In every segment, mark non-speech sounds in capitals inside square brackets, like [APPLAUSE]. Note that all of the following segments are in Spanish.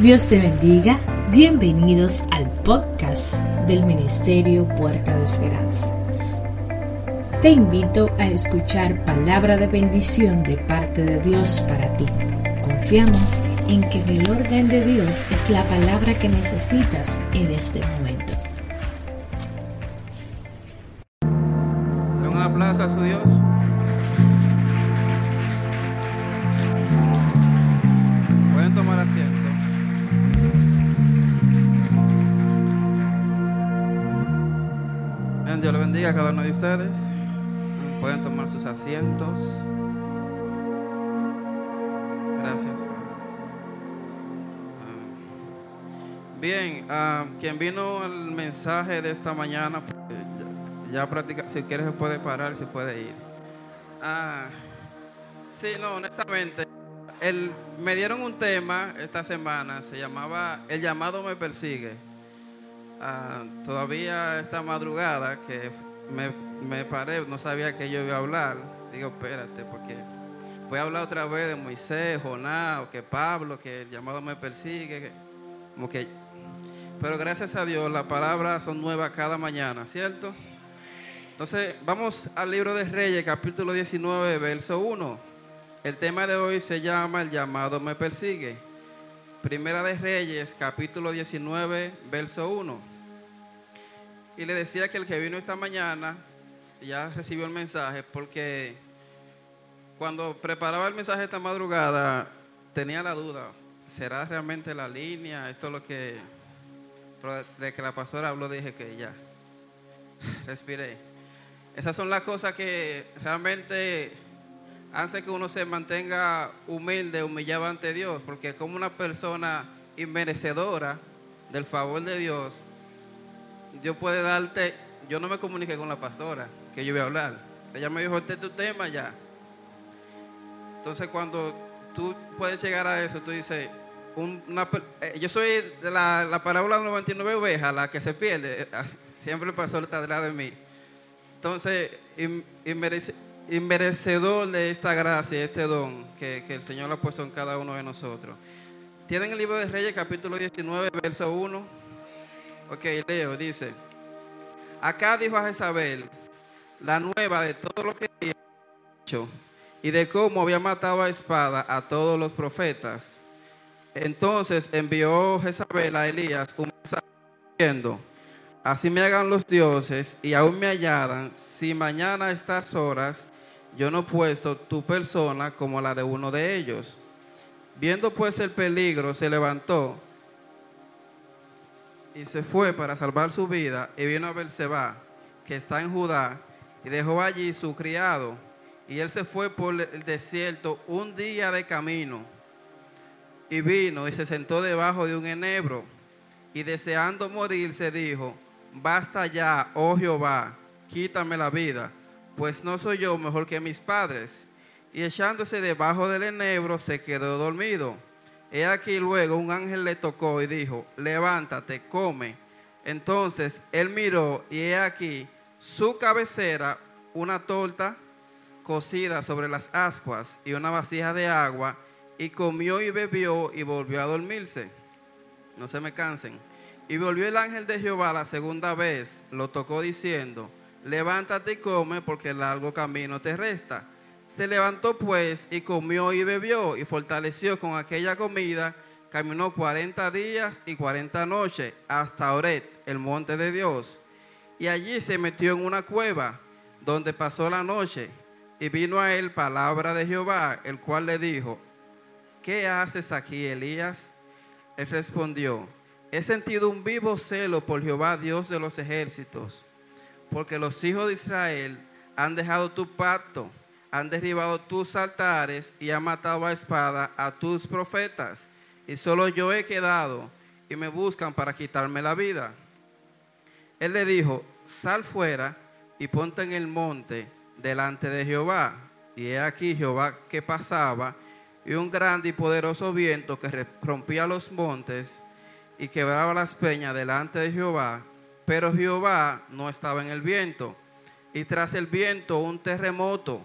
Dios te bendiga. Bienvenidos al podcast del Ministerio Puerta de Esperanza. Te invito a escuchar palabra de bendición de parte de Dios para ti. Confiamos en que el orden de Dios es la palabra que necesitas en este momento. Ustedes. Pueden tomar sus asientos. Gracias. Ah. Bien, ah, quien vino al mensaje de esta mañana, pues, ya, ya practica, si quiere se puede parar, se puede ir. Ah, sí, no, honestamente, el, me dieron un tema esta semana, se llamaba El llamado me persigue. Todavía esta madrugada que me, me paré, no sabía que yo iba a hablar. Digo, espérate, porque voy a hablar otra vez de Moisés, Jonás, o que Pablo, que el llamado me persigue. que- Como que, pero gracias a Dios, las palabras son nuevas cada mañana, ¿cierto? Entonces, vamos al libro de Reyes, capítulo 19, verso 1. El tema de hoy se llama El llamado me persigue. Primera de Reyes, capítulo 19, verso 1. Y le decía que el que vino esta mañana ya recibió el mensaje porque cuando preparaba el mensaje esta madrugada tenía la duda, ¿será realmente la línea? Esto es lo que, de que la pastora habló dije que ya, [LAUGHS] respiré. Esas son las cosas que realmente hacen que uno se mantenga humilde, humillado ante Dios, porque como una persona inmerecedora del favor de Dios, Dios puede darte, yo no me comuniqué con la pastora, que yo iba a hablar. Ella me dijo, este es tu tema ya. Entonces cuando tú puedes llegar a eso, tú dices, eh, yo soy de la, la parábola de 99 ovejas, la que se pierde, eh, siempre el pastor está detrás de mí. Entonces, in- inmerece- inmerecedor de esta gracia, este don que, que el Señor ha puesto en cada uno de nosotros. ¿Tienen el libro de Reyes, capítulo 19, verso 1? Ok, leo, dice. Acá dijo a Jezabel la nueva de todo lo que había hecho y de cómo había matado a espada a todos los profetas. Entonces envió Jezabel a Elías un mensaje diciendo, así me hagan los dioses y aún me añadan, si mañana a estas horas yo no he puesto tu persona como la de uno de ellos. Viendo pues el peligro, se levantó y se fue para salvar su vida y vino a Berseba, que está en Judá, y dejó allí su criado. Y él se fue por el desierto un día de camino. Y vino y se sentó debajo de un enebro. Y deseando morir, se dijo, basta ya, oh Jehová, quítame la vida, pues no soy yo mejor que mis padres. y echándose debajo del enebro se quedó dormido. He aquí luego un ángel le tocó y dijo, levántate, come. Entonces él miró y he aquí su cabecera, una torta cocida sobre las ascuas y una vasija de agua, y comió y bebió y volvió a dormirse. No se me cansen. Y volvió el ángel de Jehová la segunda vez, lo tocó diciendo, levántate y come porque el largo camino te resta. Se levantó pues y comió y bebió y fortaleció con aquella comida. Caminó cuarenta días y cuarenta noches hasta Oret, el monte de Dios. Y allí se metió en una cueva donde pasó la noche. Y vino a él palabra de Jehová, el cual le dijo, ¿qué haces aquí, Elías? Él respondió, he sentido un vivo celo por Jehová, Dios de los ejércitos, porque los hijos de Israel han dejado tu pacto han derribado tus altares y han matado a espada a tus profetas. Y solo yo he quedado y me buscan para quitarme la vida. Él le dijo, sal fuera y ponte en el monte delante de Jehová. Y he aquí Jehová que pasaba y un grande y poderoso viento que rompía los montes y quebraba las peñas delante de Jehová. Pero Jehová no estaba en el viento. Y tras el viento un terremoto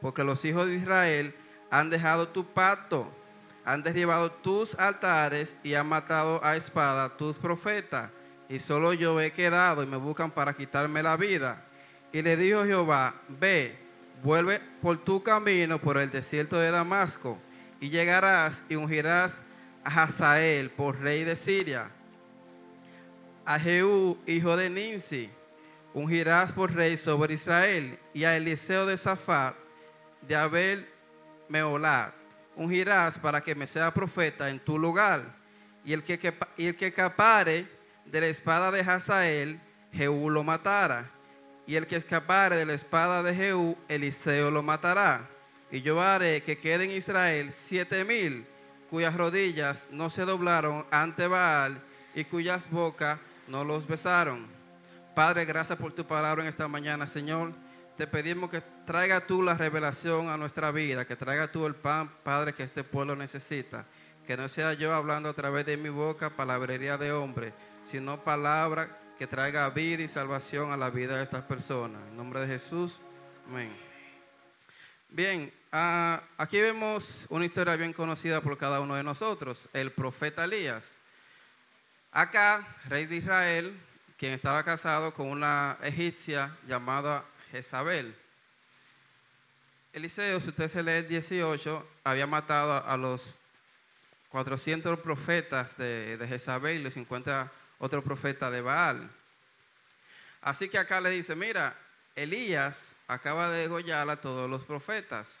porque los hijos de Israel han dejado tu pacto, han derribado tus altares y han matado a espada tus profetas, y solo yo he quedado y me buscan para quitarme la vida. Y le dijo Jehová, ve, vuelve por tu camino por el desierto de Damasco, y llegarás y ungirás a Hazael por rey de Siria, a Jehú, hijo de Ninsi, ungirás por rey sobre Israel, y a Eliseo de Zafat, de Abel Meolat, ungirás para que me sea profeta en tu lugar. Y el que, el que escapare de la espada de Hazael, Jehú lo matará. Y el que escapare de la espada de Jehú, Eliseo lo matará. Y yo haré que quede en Israel siete mil cuyas rodillas no se doblaron ante Baal y cuyas bocas no los besaron. Padre, gracias por tu palabra en esta mañana, Señor te pedimos que traiga tú la revelación a nuestra vida, que traiga tú el pan, Padre, que este pueblo necesita. Que no sea yo hablando a través de mi boca palabrería de hombre, sino palabra que traiga vida y salvación a la vida de estas personas. En nombre de Jesús, amén. Bien, ah, aquí vemos una historia bien conocida por cada uno de nosotros, el profeta Elías. Acá, rey de Israel, quien estaba casado con una egipcia llamada Jezabel. Eliseo, si usted se lee el 18, había matado a los 400 profetas de, Jezabel y los 50 otros profetas de Baal. Así que acá le dice, mira, Elías acaba de degollar a todos los profetas.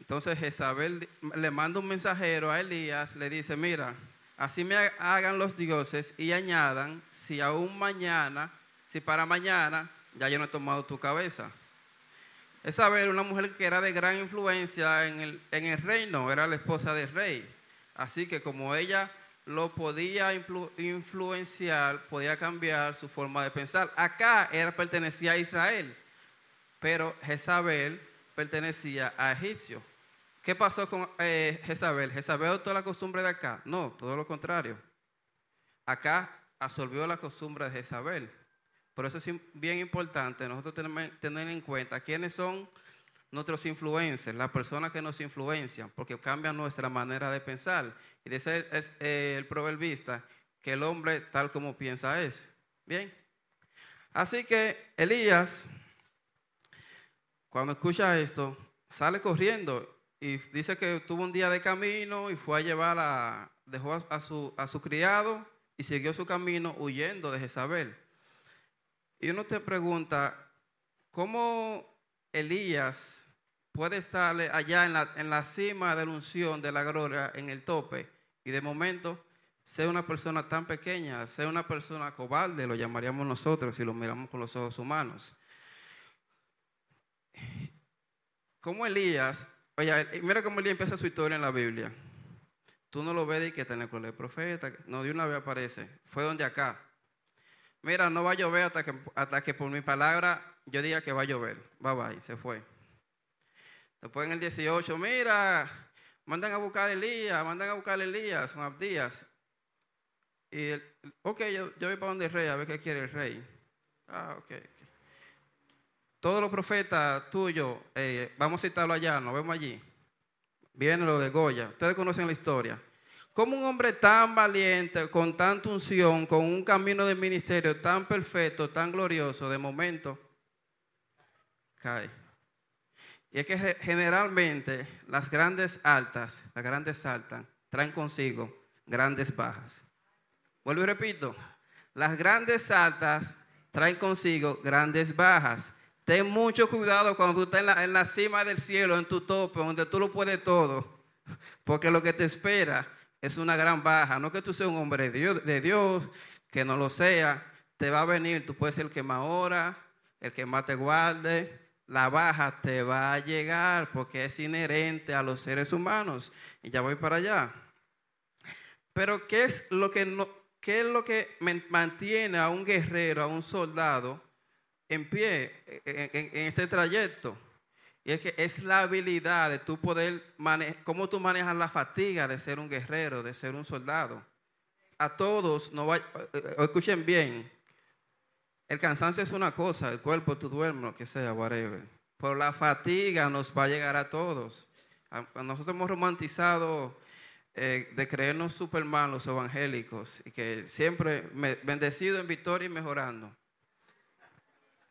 Entonces Jezabel le manda un mensajero a Elías, le dice, mira, así me hagan los dioses y añadan, si aún mañana si para mañana ya yo no he tomado tu cabeza? Es saber una mujer que era de gran influencia en el, en el reino, era la esposa del rey. Así que como ella lo podía influenciar, podía cambiar su forma de pensar. Acá era pertenecía a Israel, pero Jezabel pertenecía a Egipcio. ¿Qué pasó con eh, Jezabel? ¿Jezabel adoptó la costumbre de acá? No, todo lo contrario. Acá absorbió la costumbre de Jezabel. Por eso es bien importante nosotros tener en cuenta quiénes son nuestros influencers, las personas que nos influencian, porque cambian nuestra manera de pensar. Y dice el, el proverbista que el hombre tal como piensa es. Bien. Así que Elías, cuando escucha esto, sale corriendo y dice que tuvo un día de camino y fue a llevar a, dejó a su, a su criado y siguió su camino huyendo de Jezabel. Y uno te pregunta, ¿cómo Elías puede estar allá en la, en la cima de la unción, de la gloria, en el tope, y de momento ser una persona tan pequeña, ser una persona cobarde, lo llamaríamos nosotros si lo miramos con los ojos humanos. Como Elías, oye, mira cómo Elías empieza su historia en la Biblia. Tú no lo ves y que tiene con el profeta, no, de una vez aparece, fue donde acá. Mira, no va a llover hasta que, hasta que por mi palabra yo diga que va a llover. Bye bye, se fue. Después en el 18, mira, mandan a buscar a Elías, mandan a buscar a Elías, son Abdías. Y, el, ok, yo, yo voy para donde el rey, a ver qué quiere el rey. Ah, ok. okay. Todos los profetas tuyos, eh, vamos a citarlo allá, nos vemos allí. Viene lo de Goya. Ustedes conocen la historia. Como un hombre tan valiente, con tanta unción, con un camino de ministerio tan perfecto, tan glorioso, de momento, cae. Y es que generalmente las grandes altas, las grandes altas, traen consigo grandes bajas. Vuelvo y repito, las grandes altas traen consigo grandes bajas. Ten mucho cuidado cuando tú estás en la, en la cima del cielo, en tu tope, donde tú lo puedes todo, porque lo que te espera es una gran baja. No que tú seas un hombre de Dios, que no lo sea, te va a venir, tú puedes ser el que más ora, el que más te guarde. La baja te va a llegar porque es inherente a los seres humanos. Y ya voy para allá. Pero ¿qué es lo que, no, qué es lo que mantiene a un guerrero, a un soldado en pie en, en, en este trayecto? Y es que es la habilidad de tú poder manejar, cómo tú manejas la fatiga de ser un guerrero, de ser un soldado. A todos, no va, escuchen bien, el cansancio es una cosa, el cuerpo tú duermes, lo que sea, whatever. Pero la fatiga nos va a llegar a todos. Nosotros hemos romantizado eh, de creernos superman los evangélicos y que siempre bendecido en victoria y mejorando.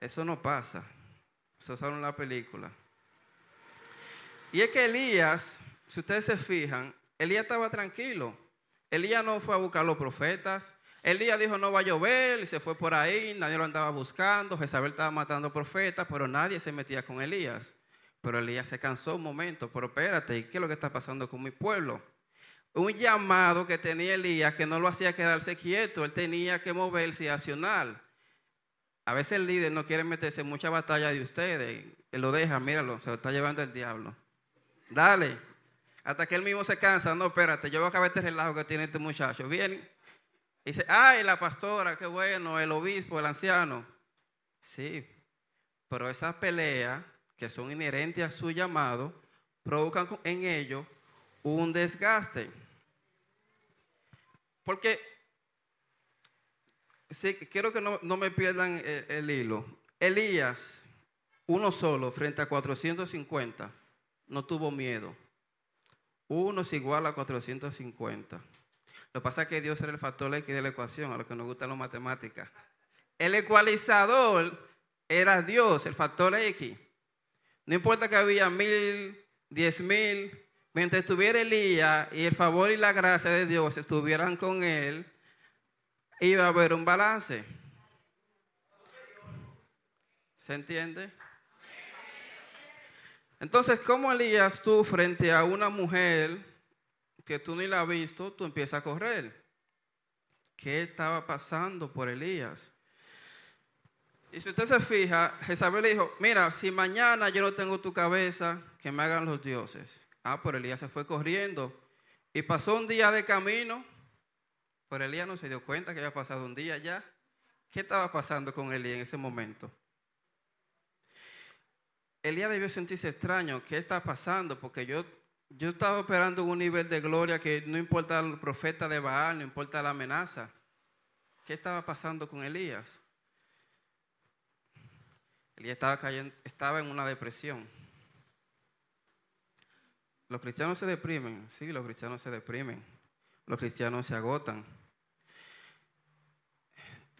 Eso no pasa. Eso es solo en la película. Y es que Elías, si ustedes se fijan, Elías estaba tranquilo. Elías no fue a buscar a los profetas. Elías dijo no va a llover y se fue por ahí, nadie lo andaba buscando. Jezabel estaba matando profetas, pero nadie se metía con Elías. Pero Elías se cansó un momento, pero espérate, ¿qué es lo que está pasando con mi pueblo? Un llamado que tenía Elías que no lo hacía quedarse quieto, él tenía que moverse y accionar. A veces el líder no quiere meterse en mucha batalla de ustedes, él lo deja, míralo, se lo está llevando el diablo. Dale. Hasta que él mismo se cansa. No, espérate, yo voy a acabar este relajo que tiene este muchacho. Viene y dice, ay, la pastora, qué bueno, el obispo, el anciano. Sí, pero esas peleas que son inherentes a su llamado provocan en ellos un desgaste. Porque, quiero que no, no me pierdan el, el hilo. Elías, uno solo frente a 450 no tuvo miedo. Uno es igual a 450. Lo que pasa es que Dios era el factor X de la ecuación, a lo que nos gusta la matemática. El ecualizador era Dios, el factor X. No importa que había mil, diez mil, mientras estuviera Elías y el favor y la gracia de Dios estuvieran con él, iba a haber un balance. ¿Se entiende? Entonces, ¿cómo Elías tú frente a una mujer que tú ni la has visto, tú empiezas a correr? ¿Qué estaba pasando por Elías? Y si usted se fija, Jezabel le dijo, mira, si mañana yo no tengo tu cabeza, que me hagan los dioses. Ah, por Elías se fue corriendo. Y pasó un día de camino, pero Elías no se dio cuenta que había pasado un día ya. ¿Qué estaba pasando con Elías en ese momento? Elías debió sentirse extraño. ¿Qué está pasando? Porque yo, yo estaba operando en un nivel de gloria que no importa el profeta de Baal, no importa la amenaza. ¿Qué estaba pasando con Elías? Elías estaba, cayendo, estaba en una depresión. Los cristianos se deprimen, sí, los cristianos se deprimen. Los cristianos se agotan.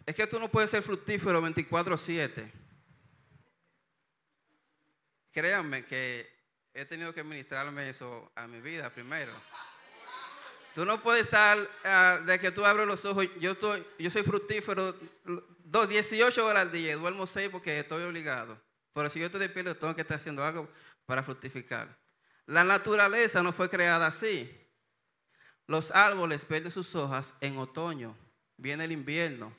Es que tú no puedes ser fructífero 24/7 créanme que he tenido que ministrarme eso a mi vida primero. Tú no puedes estar, uh, de que tú abres los ojos, yo, estoy, yo soy fructífero dos, 18 horas al día, duermo 6 porque estoy obligado. Pero si yo estoy despierto, tengo que estar haciendo algo para fructificar. La naturaleza no fue creada así. Los árboles pierden sus hojas en otoño. Viene el invierno.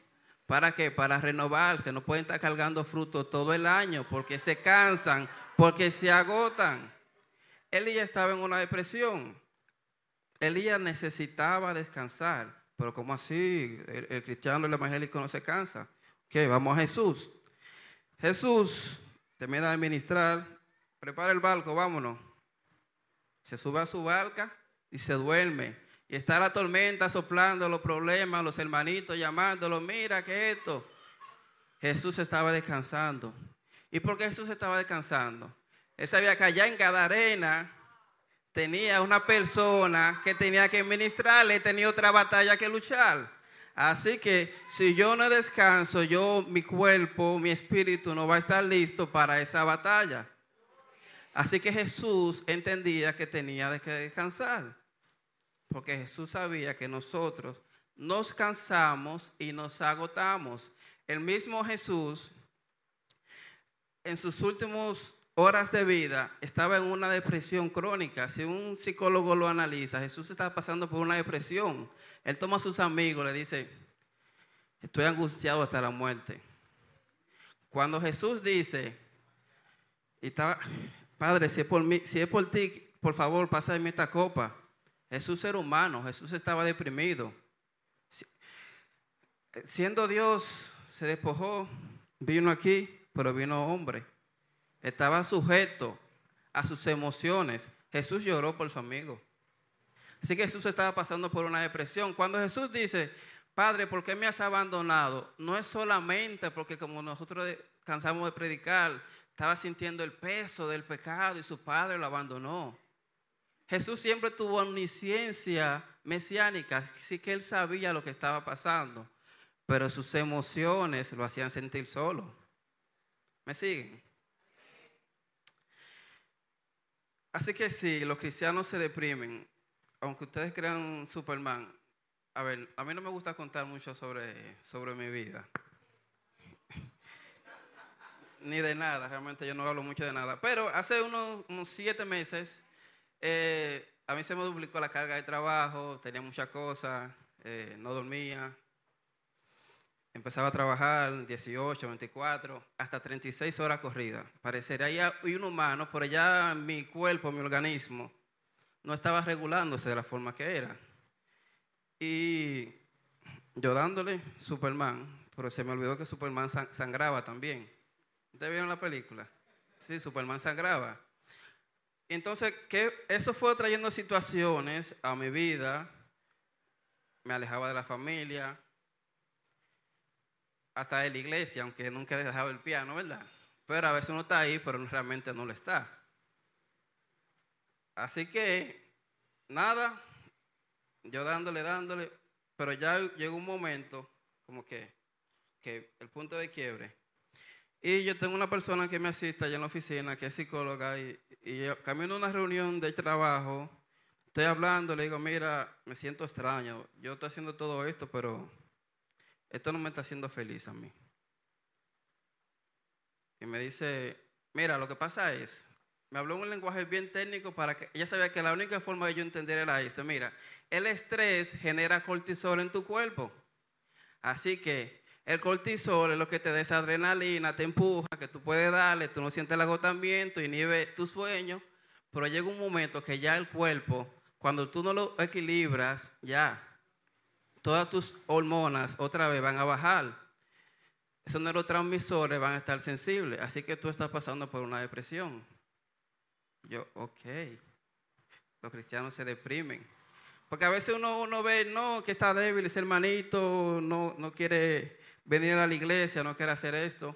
¿Para qué? Para renovarse. No pueden estar cargando fruto todo el año porque se cansan, porque se agotan. Elías estaba en una depresión. Elías necesitaba descansar. Pero ¿cómo así? El, cristiano, el evangélico no se cansa. ¿Qué? Vamos a Jesús. Jesús termina de ministrar, prepara el barco, vámonos. Se sube a su barca y se duerme. Y está la tormenta soplando los problemas, los hermanitos llamándolo, mira que esto. Jesús estaba descansando. ¿Y por qué Jesús estaba descansando? Él sabía que allá en Gadarena tenía una persona que tenía que ministrarle, tenía otra batalla que luchar. Así que si yo no descanso, yo, mi cuerpo, mi espíritu no va a estar listo para esa batalla. Así que Jesús entendía que tenía que descansar. Porque Jesús sabía que nosotros nos cansamos y nos agotamos. El mismo Jesús, en sus últimos horas de vida, estaba en una depresión crónica. Si un psicólogo lo analiza, Jesús estaba pasando por una depresión. Él toma a sus amigos, le dice, estoy angustiado hasta la muerte. Cuando Jesús dice, Padre, si es por, mí, si es por ti, por favor, pásame esta copa. Jesús era humano, Jesús estaba deprimido. Siendo Dios, se despojó, vino aquí, pero vino hombre estaba sujeto a sus emociones. Jesús lloró por su amigo. Así que Jesús estaba pasando por una depresión. Cuando Jesús dice, Padre, ¿por qué me has abandonado? No es solamente porque como nosotros cansamos de predicar, estaba sintiendo el peso del pecado y su padre lo abandonó. Jesús siempre tuvo omnisciencia mesiánica, así que él sabía lo que estaba pasando, pero sus emociones lo hacían sentir solo. ¿Me siguen? Así que si los cristianos se deprimen, aunque ustedes crean Superman, a ver, a mí no me gusta contar mucho sobre, sobre mi vida. [LAUGHS] Ni de nada, realmente yo no hablo mucho de nada. Pero hace unos, siete meses, eh, a mí se me duplicó la carga de trabajo, tenía muchas cosas, eh, no dormía, Empezaba a trabajar 18, 24, hasta 36 horas corridas. Parecería un humano, pero ya mi cuerpo, mi organismo, no estaba regulándose de la forma que era. Y yo dándole Superman, pero se me olvidó que Superman sangraba también. ¿Ustedes vieron la película? Sí, Superman sangraba. Entonces, eso fue trayendo situaciones a mi vida. Me alejaba de la familia, hasta de la iglesia, aunque nunca he dejado el piano, ¿verdad? Pero a veces uno está ahí, pero realmente no lo está. Así que, nada, yo dándole, dándole, pero ya llegó un momento, como que, que el punto de quiebre. Y yo tengo una persona que me asiste allá en la oficina, que es psicóloga, y, y camino a una reunión de trabajo, estoy hablando, le digo, mira, me siento extraño, yo estoy haciendo todo esto, pero esto no me está haciendo feliz a mí. Y me dice, mira, lo que pasa es, me habló un lenguaje bien técnico para que ella sabía que la única forma de yo entender era esto. Mira, el estrés genera cortisol en tu cuerpo. Así que el cortisol es lo que te da esa adrenalina, te empuja, que tú puedes darle, tú no sientes el agotamiento, inhibe tu sueño, pero llega un momento que ya el cuerpo, cuando tú no lo equilibras, ya todas tus hormonas otra vez van a bajar. Esos neurotransmisores van a estar sensibles. Así que tú estás pasando por una depresión. Yo, ok. Los cristianos se deprimen. Porque a veces uno, uno ve, no, que está débil, ese hermanito no, no quiere venir a la iglesia, no quiere hacer esto.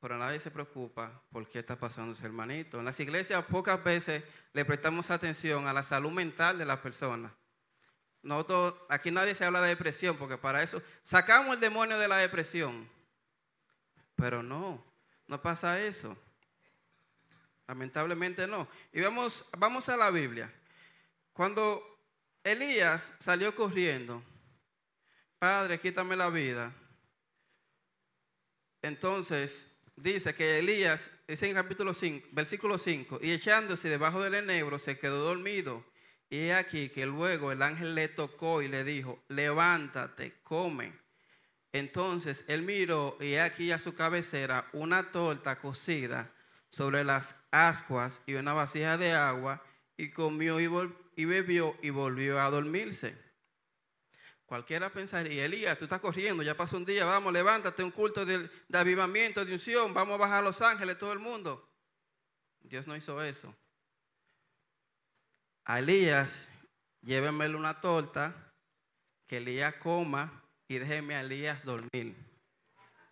Pero nadie se preocupa por qué está pasando ese hermanito. En las iglesias pocas veces le prestamos atención a la salud mental de las personas aquí nadie se habla de depresión, porque para eso sacamos el demonio de la depresión. Pero no, no pasa eso. Lamentablemente no. Y vamos, vamos a la Biblia. Cuando Elías salió corriendo, Padre, quítame la vida. Entonces, dice que Elías, dice en capítulo 5, versículo 5, y echándose debajo del enebro se quedó dormido. Y aquí que luego el ángel le tocó y le dijo, levántate, come. Entonces él miró y aquí a su cabecera una torta cocida sobre las ascuas y una vasija de agua, y comió y, y bebió y volvió a dormirse. Cualquiera pensaría, Elías, tú estás corriendo, ya pasó un día, vamos, levántate, un culto de, avivamiento, de unción, vamos a bajar a Los Ángeles, todo el mundo. Dios no hizo eso. A Elías, una torta, que Elías coma y déjenme a Elías dormir.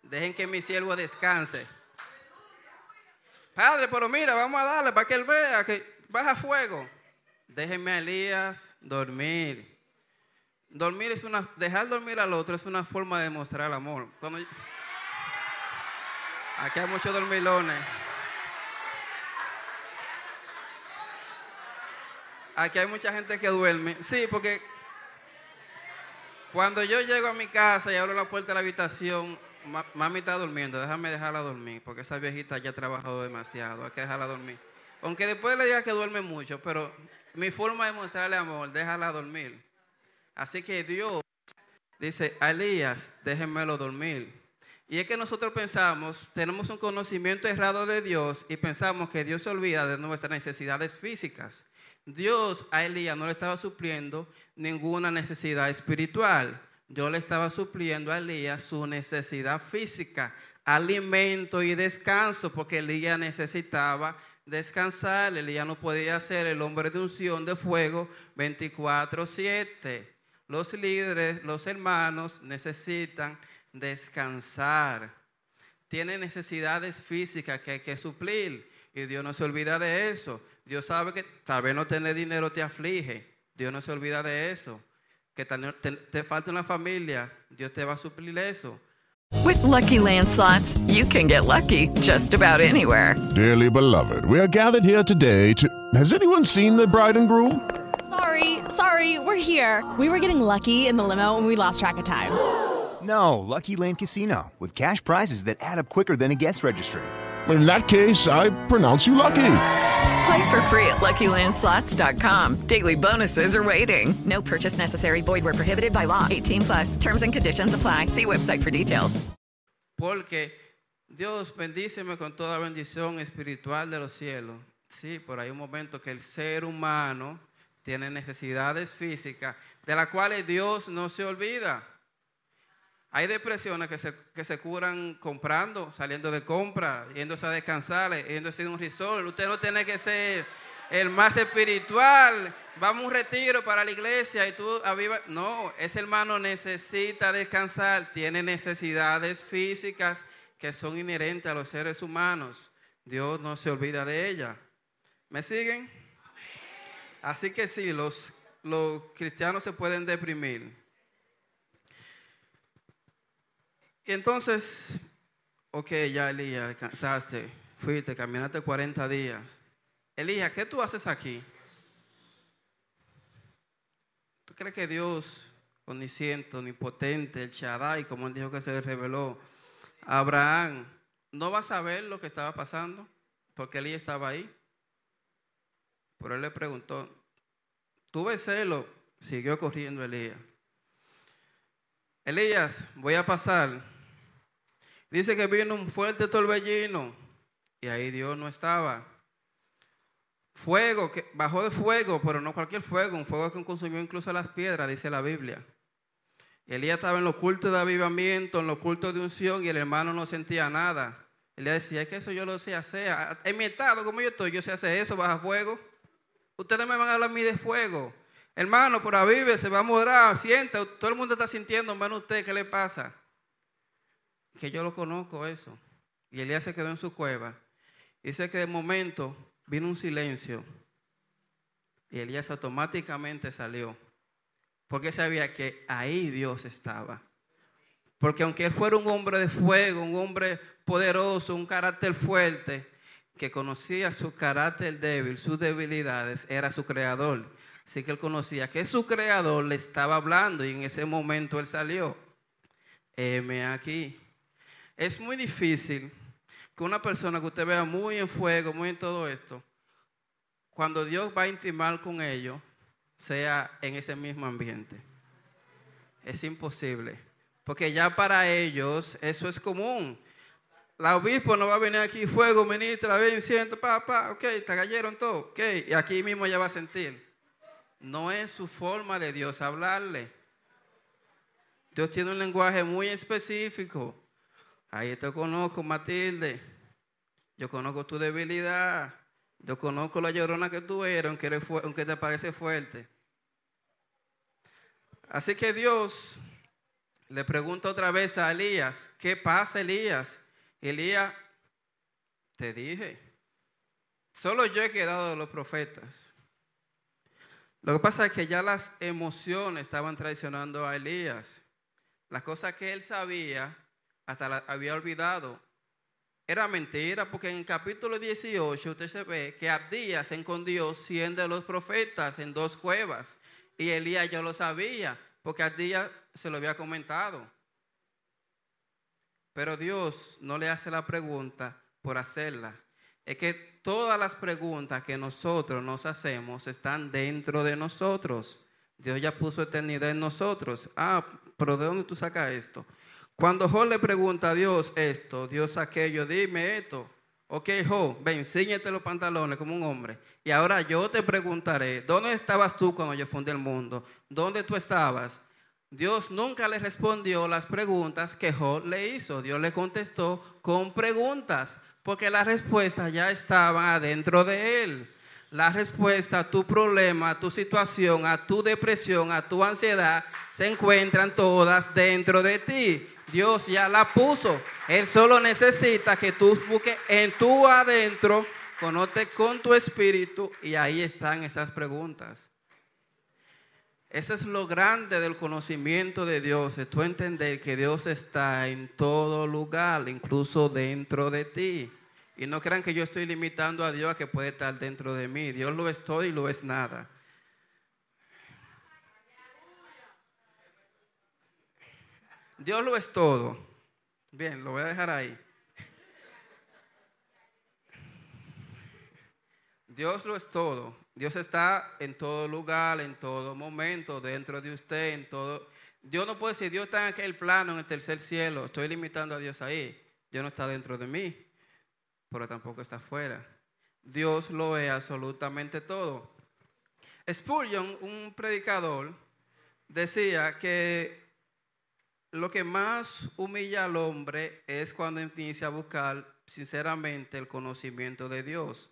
Dejen que mi siervo descanse. Padre, pero mira, vamos a darle para que él vea que baja fuego. Déjenme a Elías dormir. Dormir es una, dejar dormir al otro es una forma de mostrar amor. aquí hay muchos dormilones. Aquí hay mucha gente que duerme. Sí, porque cuando yo llego a mi casa y abro la puerta de la habitación, mami está durmiendo, déjame dejarla dormir, porque esa viejita ya ha trabajado demasiado, hay que dejarla dormir. Aunque después le diga que duerme mucho, pero mi forma de mostrarle amor, déjala dormir. Así que Dios dice, a Elías, déjenmelo dormir. Y es que nosotros pensamos, tenemos un conocimiento errado de Dios y pensamos que Dios se olvida de nuestras necesidades físicas. Dios a Elías no le estaba supliendo ninguna necesidad espiritual. Yo le estaba supliendo a Elías su necesidad física, alimento y descanso, porque Elías necesitaba descansar. Elías no podía ser el hombre de unción de fuego 24/7. Los líderes, los hermanos necesitan descansar. Tienen necesidades físicas que hay que suplir y Dios no se olvida de eso. Dios sabe que tal vez no tener dinero te aflige. Dios no se olvida de eso. Que te, te falta una familia. Dios te va a suplir eso. With lucky landslots, you can get lucky just about anywhere. Dearly beloved, we are gathered here today to. Has anyone seen the bride and groom? Sorry, sorry, we're here. We were getting lucky in the limo and we lost track of time. No, Lucky Land Casino, with cash prizes that add up quicker than a guest registry. In that case, I pronounce you lucky. Play for free at LuckyLandSlots.com. Daily bonuses are waiting. No purchase necessary. Void where prohibited by law. 18 plus. Terms and conditions apply. See website for details. Porque Dios bendíceme con toda bendición espiritual de los cielos. Sí, por ahí un momento que el ser humano tiene necesidades físicas de las cuales Dios no se olvida. Hay depresiones que se, que se curan comprando, saliendo de compra, yéndose a descansar, yéndose a un resort. Usted no tiene que ser el más espiritual. Vamos a un retiro para la iglesia y tú aviva. No, ese hermano necesita descansar, tiene necesidades físicas que son inherentes a los seres humanos. Dios no se olvida de ella. ¿Me siguen? Así que sí, los, cristianos se pueden deprimir. Y entonces, ok, ya Elías, descansaste, fuiste, caminaste 40 días. Elías, ¿qué tú haces aquí? ¿Tú crees que Dios, omnisciente, omnipotente, el Shaddai, como él dijo que se le reveló a Abraham, no va a saber lo que estaba pasando? Porque Elías estaba ahí. Pero él le preguntó, ¿tuve celo? Siguió corriendo Elías. Elías, voy a pasar Dice que vino un fuerte torbellino y ahí Dios no estaba. Fuego, que bajó de fuego, pero no cualquier fuego, un fuego que consumió incluso las piedras, dice la Biblia. Elías estaba en los cultos de avivamiento, en los cultos de unción, y el hermano no sentía nada. Elías decía, es que eso yo lo sé hacer. En mi estado, como yo estoy, yo sé hacer eso, baja fuego. Ustedes me van a hablar a mí de fuego. Hermano, por avive, se va a morar, sienta. Todo el mundo está sintiendo, hermano, usted, ¿qué le pasa? que yo lo conozco eso. Y Elías se quedó en su cueva. Dice que de momento vino un silencio. Y Elías automáticamente salió. Porque sabía que ahí Dios estaba. Porque aunque él fuera un hombre de fuego, un hombre poderoso, un carácter fuerte, que conocía su carácter débil, sus debilidades, era su creador. Así que él conocía que su creador le estaba hablando y en ese momento él salió. Heme aquí. Es muy difícil que una persona que usted vea muy en fuego, muy en todo esto, cuando Dios va a intimar con ellos, sea en ese mismo ambiente. Es imposible. Porque ya para ellos eso es común. La obispo no va a venir aquí, fuego, ministra, ven, siento, pa, pa, ok, te cayeron todo, ok, y aquí mismo ya va a sentir. No es su forma de Dios hablarle. Dios tiene un lenguaje muy específico. Ahí te conozco, Matilde. Yo conozco tu debilidad. Yo conozco la llorona que tú eres, aunque, eres aunque te parece fuerte. Así que Dios le pregunta otra vez a Elías, ¿qué pasa Elías? Elías, te dije, solo yo he quedado de los profetas. Lo que pasa es que ya las emociones estaban traicionando a Elías. Las cosas que él sabía, hasta las había olvidado. Era mentira, porque en el capítulo 18 usted se ve que Abdías escondió siendo los profetas en dos cuevas. Y Elías ya lo sabía, porque Abdías se lo había comentado. Pero Dios no le hace la pregunta por hacerla. Es que todas las preguntas que nosotros nos hacemos están dentro de nosotros. Dios ya puso eternidad en nosotros. Ah, pero ¿de dónde tú sacas esto? Cuando Job le pregunta a Dios esto, Dios aquello, dime esto. Ok, Job, ven, ciñete los pantalones como un hombre. Y ahora yo te preguntaré, ¿dónde estabas tú cuando yo fundé el mundo? ¿Dónde tú estabas? Dios nunca le respondió las preguntas que Job le hizo. Dios le contestó con preguntas, porque la respuesta ya estaba adentro de él. La respuesta a tu problema, a tu situación, a tu depresión, a tu ansiedad, se encuentran todas dentro de ti. Dios ya la puso. Él solo necesita que tú busques en tu adentro, conoce con tu espíritu y ahí están esas preguntas. Eso es lo grande del conocimiento de Dios, es tú entender que Dios está en todo lugar, incluso dentro de ti. Y no crean que yo estoy limitando a Dios a que puede estar dentro de mí. Dios lo es todo y lo es nada. Dios lo es todo. Bien, lo voy a dejar ahí. Dios lo es todo. Dios está en todo lugar, en todo momento, dentro de usted, en todo. Dios no puede decir, Dios está en aquel plano, en el tercer cielo. Estoy limitando a Dios ahí. Dios no está dentro de mí, pero tampoco está afuera. Dios lo es absolutamente todo. Spurgeon, un predicador, decía que lo que más humilla al hombre es cuando inicia a buscar sinceramente el conocimiento de Dios.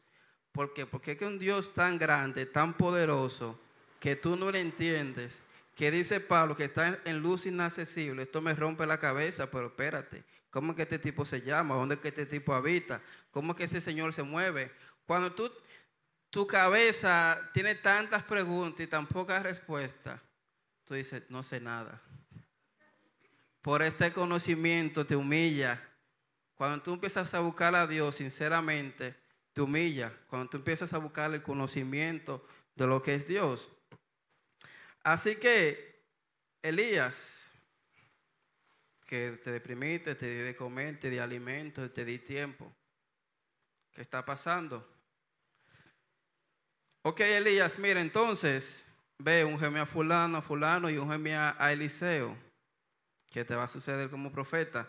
¿Por qué? Porque es que un Dios tan grande, tan poderoso, que tú no le entiendes, que dice Pablo que está en luz inaccesible, esto me rompe la cabeza, pero espérate, ¿cómo es que este tipo se llama? ¿Dónde es que este tipo habita? ¿Cómo es que este Señor se mueve? Cuando tú, tu cabeza tiene tantas preguntas y tan pocas respuestas, tú dices, no sé nada. Por este conocimiento te humilla. Cuando tú empiezas a buscar a Dios sinceramente, te humilla cuando tú empiezas a buscar el conocimiento de lo que es Dios. Así que Elías, que te deprimiste, te di de comer, te di alimento, te di tiempo. ¿Qué está pasando? Ok, Elías, mira, entonces ve, un a fulano, a fulano y un a Eliseo, que te va a suceder como profeta.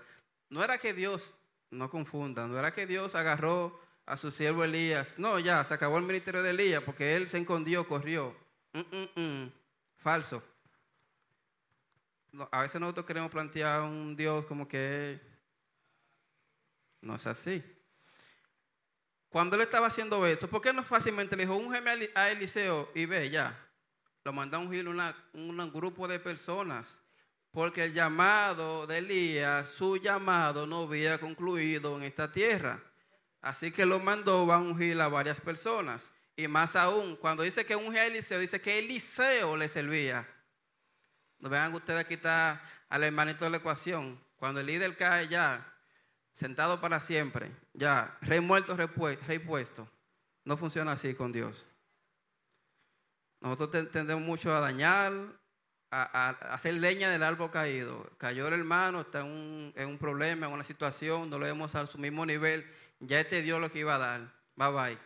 No era que Dios, no confunda, no era que Dios agarró a su siervo Elías. No, ya, se acabó el ministerio de Elías porque él se escondió, corrió. Mm, mm, mm. Falso. a veces nosotros queremos plantear un Dios como que no es así. Cuando él estaba haciendo eso, ¿por qué no fácilmente le dijo, un geme a Eliseo y ve ya? Lo mandó a ungir una, un grupo de personas. Porque el llamado de Elías, su llamado no había concluido en esta tierra. Así que lo mandó a ungir a varias personas. Y más aún, cuando dice que unge a Eliseo, dice que Eliseo le servía. No vean ustedes aquí está al hermanito de la ecuación. Cuando el líder cae ya, sentado para siempre, ya, rey muerto, rey puesto. No funciona así con Dios. Nosotros tendemos mucho a dañar, hacer leña del árbol caído. Cayó el hermano, está en un, en un problema, en una situación, no lo vemos a su mismo nivel ya este dio lo que iba a dar. Bye bye.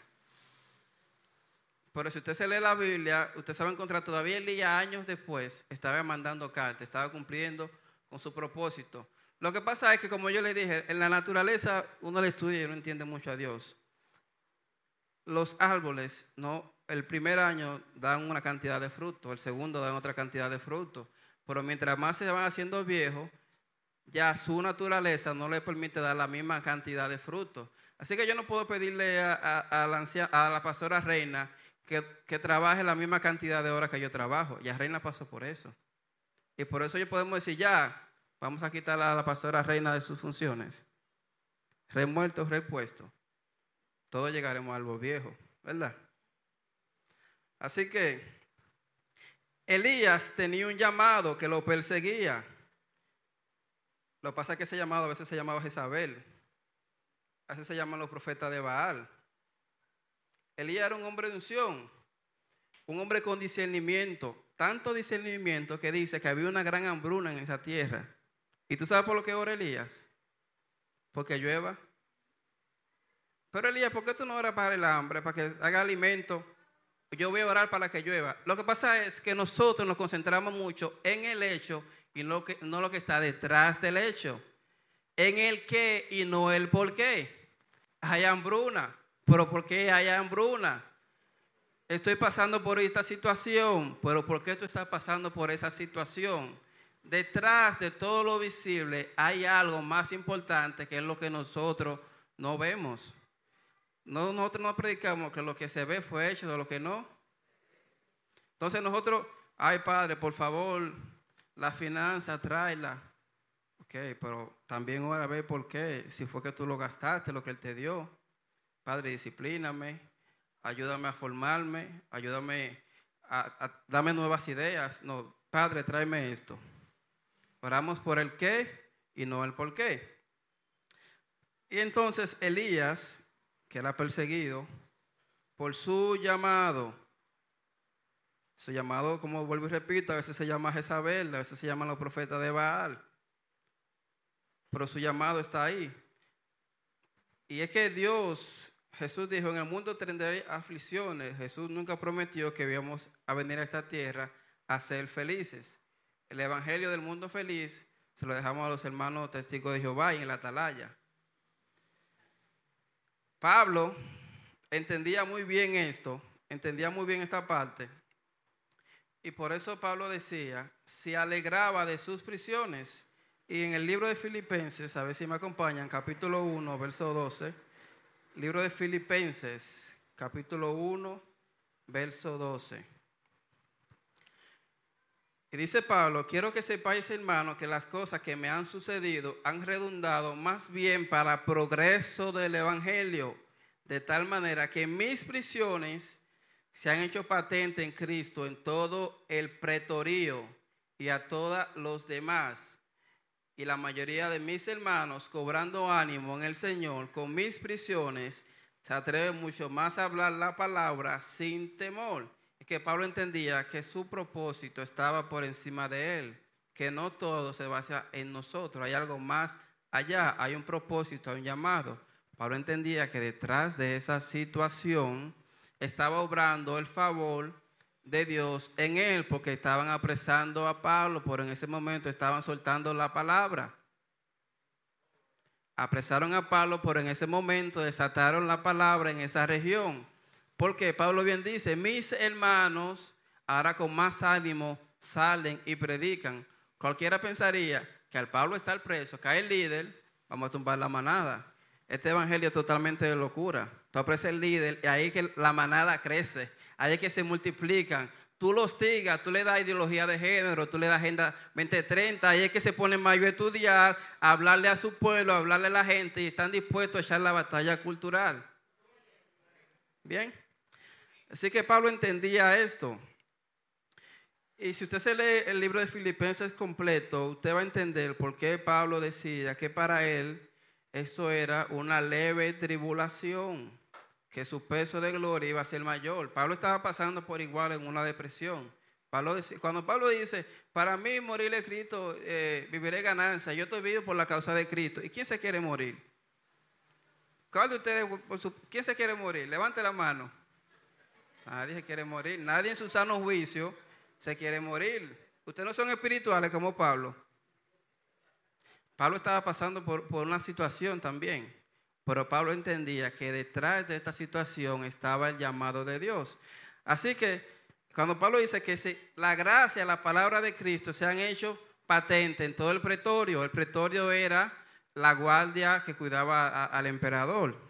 Pero si usted se lee la Biblia, usted a encontrar todavía Elías años después, estaba mandando cartas, estaba cumpliendo con su propósito. Lo que pasa es que, como yo le dije, en la naturaleza uno le estudia y no entiende mucho a Dios. Los árboles, no, el primer año dan una cantidad de frutos, el segundo dan otra cantidad de frutos, pero mientras más se van haciendo viejos, ya su naturaleza no le permite dar la misma cantidad de frutos. Así que yo no puedo pedirle a, la, pastora Reina que, que, trabaje la misma cantidad de horas que yo trabajo. Ya Reina pasó por eso. Y por eso yo podemos decir, ya, vamos a quitar a la pastora Reina de sus funciones. Remuerto, repuesto. Todos llegaremos a algo viejo, ¿verdad? Así que Elías tenía un llamado que lo perseguía. Lo que pasa es que ese llamado a veces se llamaba Jezabel. A veces se llaman los profetas de Baal. Elías era un hombre de unción, un hombre con discernimiento, tanto discernimiento que dice que había una gran hambruna en esa tierra. ¿Y tú sabes por lo que ora Elías? Porque llueva. Pero Elías, ¿por qué tú no oras para el hambre, para que haga alimento? Yo voy a orar para que llueva. Lo que pasa es que nosotros nos concentramos mucho en el hecho y no, lo que está detrás del hecho. En el qué y no el por qué. Hay hambruna. ¿Pero por qué hay hambruna? Estoy pasando por esta situación. ¿Pero por qué tú estás pasando por esa situación? Detrás de todo lo visible hay algo más importante que es lo que nosotros no vemos. No, nosotros no predicamos que lo que se ve fue hecho de lo que no. Entonces nosotros, ay Padre, por favor, la finanza, tráela. Ok, pero también ahora a ver por qué, si fue que tú lo gastaste, lo que Él te dio. Padre, disciplíname, ayúdame a formarme, ayúdame a, a dame nuevas ideas. No, Padre, tráeme esto. Oramos por el qué y no el por qué. Y entonces Elías que era perseguido por su llamado. Su llamado, como vuelvo y repito, a veces se llama Jezabel, a veces se llaman los profetas de Baal. Pero su llamado está ahí. Y es que Dios, Jesús dijo, en el mundo tendré aflicciones. Jesús nunca prometió que íbamos a venir a esta tierra a ser felices. El evangelio del mundo feliz se lo dejamos a los hermanos testigos de Jehová y en la atalaya. Pablo entendía muy bien esto, entendía muy bien esta parte. Y por eso Pablo decía, se alegraba de sus prisiones. Y en el libro de Filipenses, a ver si me acompañan, capítulo 1, verso 12. Libro de Filipenses, capítulo 1, verso 12. Dice Pablo, quiero que sepáis, hermano, que las cosas que me han sucedido han redundado más bien para progreso del Evangelio, de tal manera que mis prisiones se han hecho patente en Cristo en todo el pretorío y a todos los demás. Y la mayoría de mis hermanos, cobrando ánimo en el Señor con mis prisiones, se atreven mucho más a hablar la palabra sin temor que Pablo entendía que su propósito estaba por encima de él, que no todo se basa en nosotros, hay algo más allá, hay un propósito, hay un llamado. Pablo entendía que detrás de esa situación estaba obrando el favor de Dios en él, porque estaban apresando a Pablo, pero en ese momento estaban soltando la palabra. Apresaron a Pablo, pero en ese momento desataron la palabra en esa región. Porque Pablo bien dice, mis hermanos ahora con más ánimo salen y predican. Cualquiera pensaría que al Pablo está el preso, cae el líder, vamos a tumbar la manada. Este evangelio es totalmente de locura. Tú apresas el líder y ahí que la manada crece, ahí es que se multiplican. Tú los hostigas, tú le das ideología de género, tú le das agenda 2030, ahí es que se pone mayo a estudiar, a hablarle a su pueblo, a hablarle a la gente y están dispuestos a echar la batalla cultural. Bien. Así que Pablo entendía esto. Y si usted se lee el libro de Filipenses completo, usted va a entender por qué Pablo decía que para él eso era una leve tribulación, que su peso de gloria iba a ser mayor. Pablo estaba pasando por igual en una depresión. Cuando Pablo dice, para mí morir es Cristo, eh, viviré ganancia, yo estoy vivo por la causa de Cristo. ¿Y quién se quiere morir? ¿Cuál de ustedes, quién se quiere morir? Levante la mano. Nadie se quiere morir. Nadie en su sano juicio se quiere morir. Ustedes no son espirituales como Pablo. Pablo estaba pasando por, por una situación también. Pero Pablo entendía que detrás de esta situación estaba el llamado de Dios. Así que cuando Pablo dice que la gracia, la palabra de Cristo se han hecho patente en todo el pretorio, el pretorio era la guardia que cuidaba al emperador.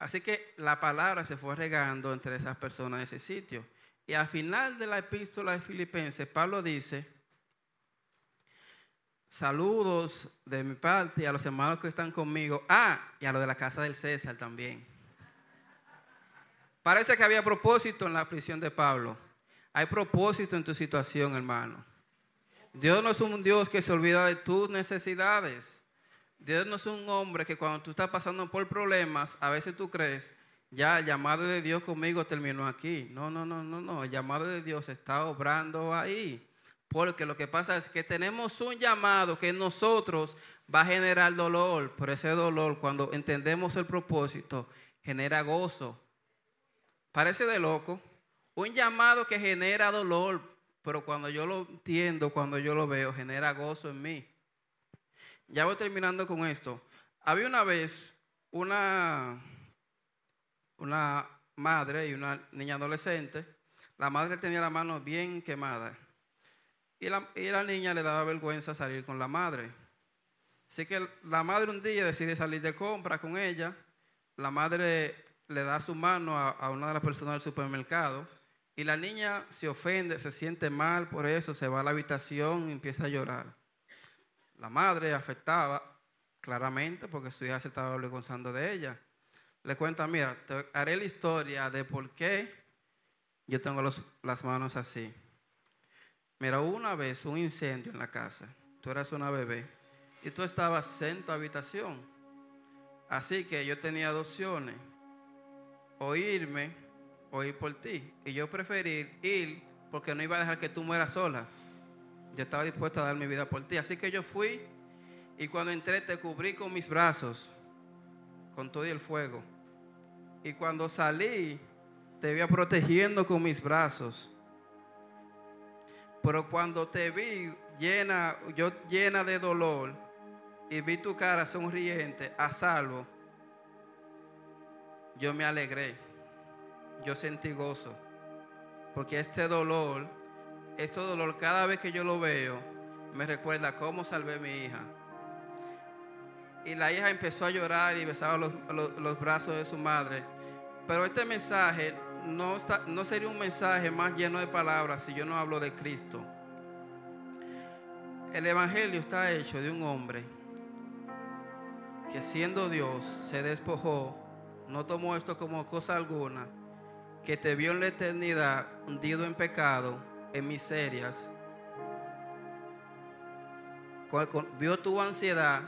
Así que la palabra se fue regando entre esas personas en ese sitio. Y al final de la epístola de Filipenses, Pablo dice, saludos de mi parte a los hermanos que están conmigo, ah, y a los de la casa del César también. Parece que había propósito en la prisión de Pablo. Hay propósito en tu situación, hermano. Dios no es un Dios que se olvida de tus necesidades. Dios no es un hombre que cuando tú estás pasando por problemas, a veces tú crees, ya el llamado de Dios conmigo terminó aquí. No, no, no, no, no. El llamado de Dios está obrando ahí. Porque lo que pasa es que tenemos un llamado que en nosotros va a generar dolor. Pero ese dolor, cuando entendemos el propósito, genera gozo. Parece de loco. Un llamado que genera dolor, pero cuando yo lo entiendo, cuando yo lo veo, genera gozo en mí. Ya voy terminando con esto. Había una vez una, una madre y una niña adolescente. La madre tenía la mano bien quemada. Y la, y la niña le daba vergüenza salir con la madre. Así que la madre un día decide salir de compra con ella. La madre le da su mano a, a una de las personas del supermercado y la niña se ofende, se siente mal por eso, se va a la habitación y empieza a llorar. La madre afectaba claramente porque su hija se estaba avergonzando de ella. Le cuenta, mira, te haré la historia de por qué yo tengo las manos así. Mira, una vez un incendio en la casa. Tú eras una bebé y tú estabas en tu habitación. Así que yo tenía dos opciones. O irme o ir por ti. Y yo preferí ir porque no iba a dejar que tú mueras sola. Yo estaba dispuesta a dar mi vida por ti. Así que yo fui y cuando entré te cubrí con mis brazos, con todo el fuego. Y cuando salí, te vi protegiendo con mis brazos. Pero cuando te vi llena, yo llena de dolor y vi tu cara sonriente, a salvo, yo me alegré yo sentí gozo. Porque este dolor, este dolor cada vez que yo lo veo, me recuerda cómo salvé a mi hija. Y la hija empezó a llorar y besaba los, brazos de su madre. Pero este mensaje no, no sería un mensaje más lleno de palabras si yo no hablo de Cristo. El Evangelio está hecho de un hombre que siendo Dios se despojó, no tomó esto como cosa alguna que te vio en la eternidad hundido en pecado, en miserias, vio tu ansiedad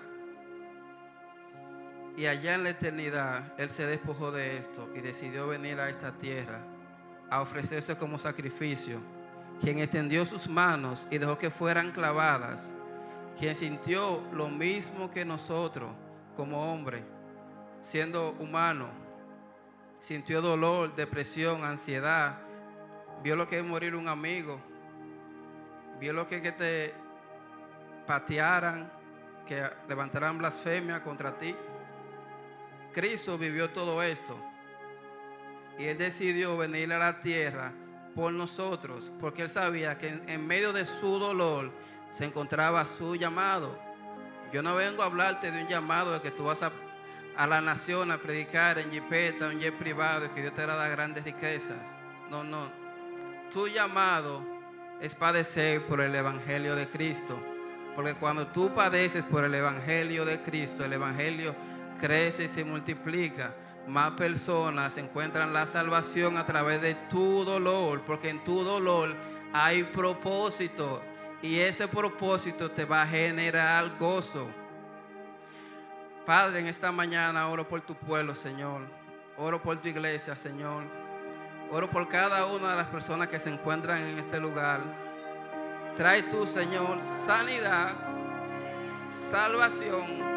y allá en la eternidad Él se despojó de esto y decidió venir a esta tierra a ofrecerse como sacrificio. Quien extendió sus manos y dejó que fueran clavadas. Quien sintió lo mismo que nosotros como hombre, siendo humano sintió dolor, depresión, ansiedad, vio lo que es morir un amigo, vio lo que es que te patearan, que levantaran blasfemia contra ti. Cristo vivió todo esto y él decidió venir a la tierra por nosotros, porque él sabía que en, medio de su dolor se encontraba su llamado. Yo no vengo a hablarte de un llamado de que tú vas a a la nación a predicar en jipeta, en jet privado, que Dios te hará grandes riquezas. No, no. Tu llamado es padecer por el Evangelio de Cristo. Porque cuando tú padeces por el Evangelio de Cristo, el Evangelio crece y se multiplica. Más personas encuentran la salvación a través de tu dolor, porque en tu dolor hay propósito y ese propósito te va a generar gozo. Padre, en esta mañana oro por tu pueblo, Señor. Oro por tu iglesia, Señor. Oro por cada una de las personas que se encuentran en este lugar. Trae tú, Señor, sanidad, salvación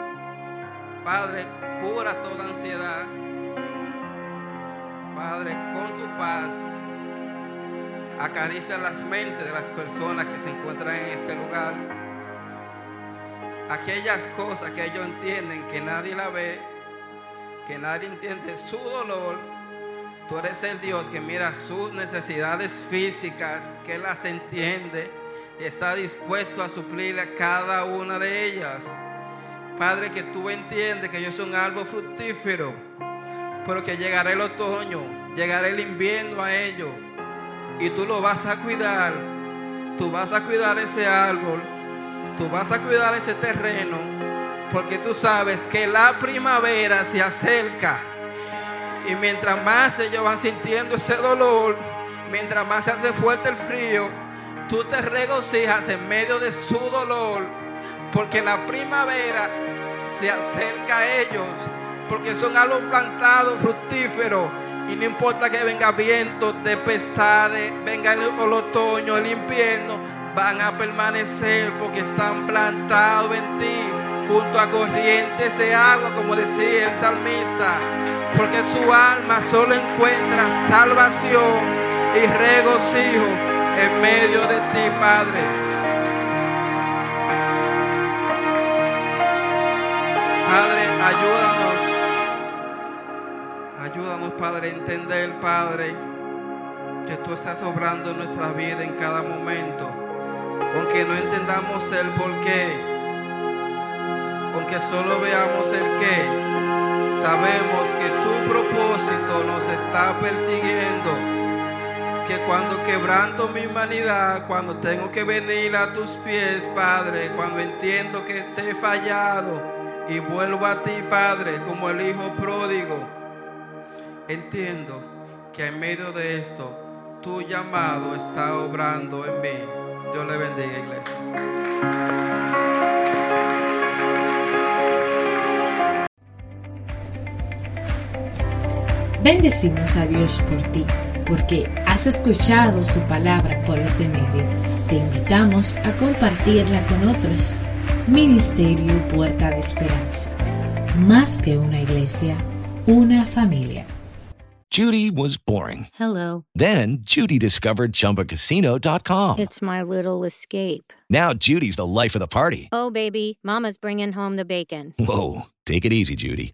Padre, cura toda ansiedad. Padre, con tu paz, acaricia las mentes de las personas que se encuentran en este lugar. Aquellas cosas que ellos entienden que nadie la ve, que nadie entiende su dolor. Tú eres el Dios que mira sus necesidades físicas, que las entiende y está dispuesto a suplir a cada una de ellas. Padre, que tú entiendes que yo soy un árbol fructífero, pero que llegará el otoño, llegará el invierno a ellos y tú lo vas a cuidar. Tú vas a cuidar ese árbol, tú vas a cuidar ese terreno, porque tú sabes que la primavera se acerca. Y mientras más ellos van sintiendo ese dolor, mientras más se hace fuerte el frío, tú te regocijas en medio de su dolor, porque la primavera se acerca a ellos, porque son árboles plantados, fructíferos, y no importa que venga viento, tempestades, venga el, el otoño, el invierno, van a permanecer porque están plantados en ti, junto a corrientes de agua, como decía el salmista, porque su alma solo encuentra salvación y regocijo en medio de ti, Padre. Padre, ayúdanos. Ayúdanos, Padre, a entender, Padre, que tú estás obrando nuestra vida en cada momento. Aunque no entendamos el por qué, aunque solo veamos el qué, sabemos que tu propósito nos está persiguiendo que cuando quebranto mi humanidad, cuando tengo que venir a tus pies, Padre, cuando entiendo que te he fallado y vuelvo a ti, Padre, como el Hijo pródigo, entiendo que en medio de esto, tu llamado está obrando en mí. Dios le bendiga, iglesia. Bendecimos a Dios por ti, porque has escuchado su palabra por este medio. Te invitamos a compartirla con otros. Ministerio Puerta de Esperanza. Más que una iglesia, una familia. Judy was boring. Hello. Then Judy discovered ChumbaCasino.com. It's my little escape. Now Judy's the life of the party. Oh, baby, Mama's bringing home the bacon. Whoa, take it easy, Judy.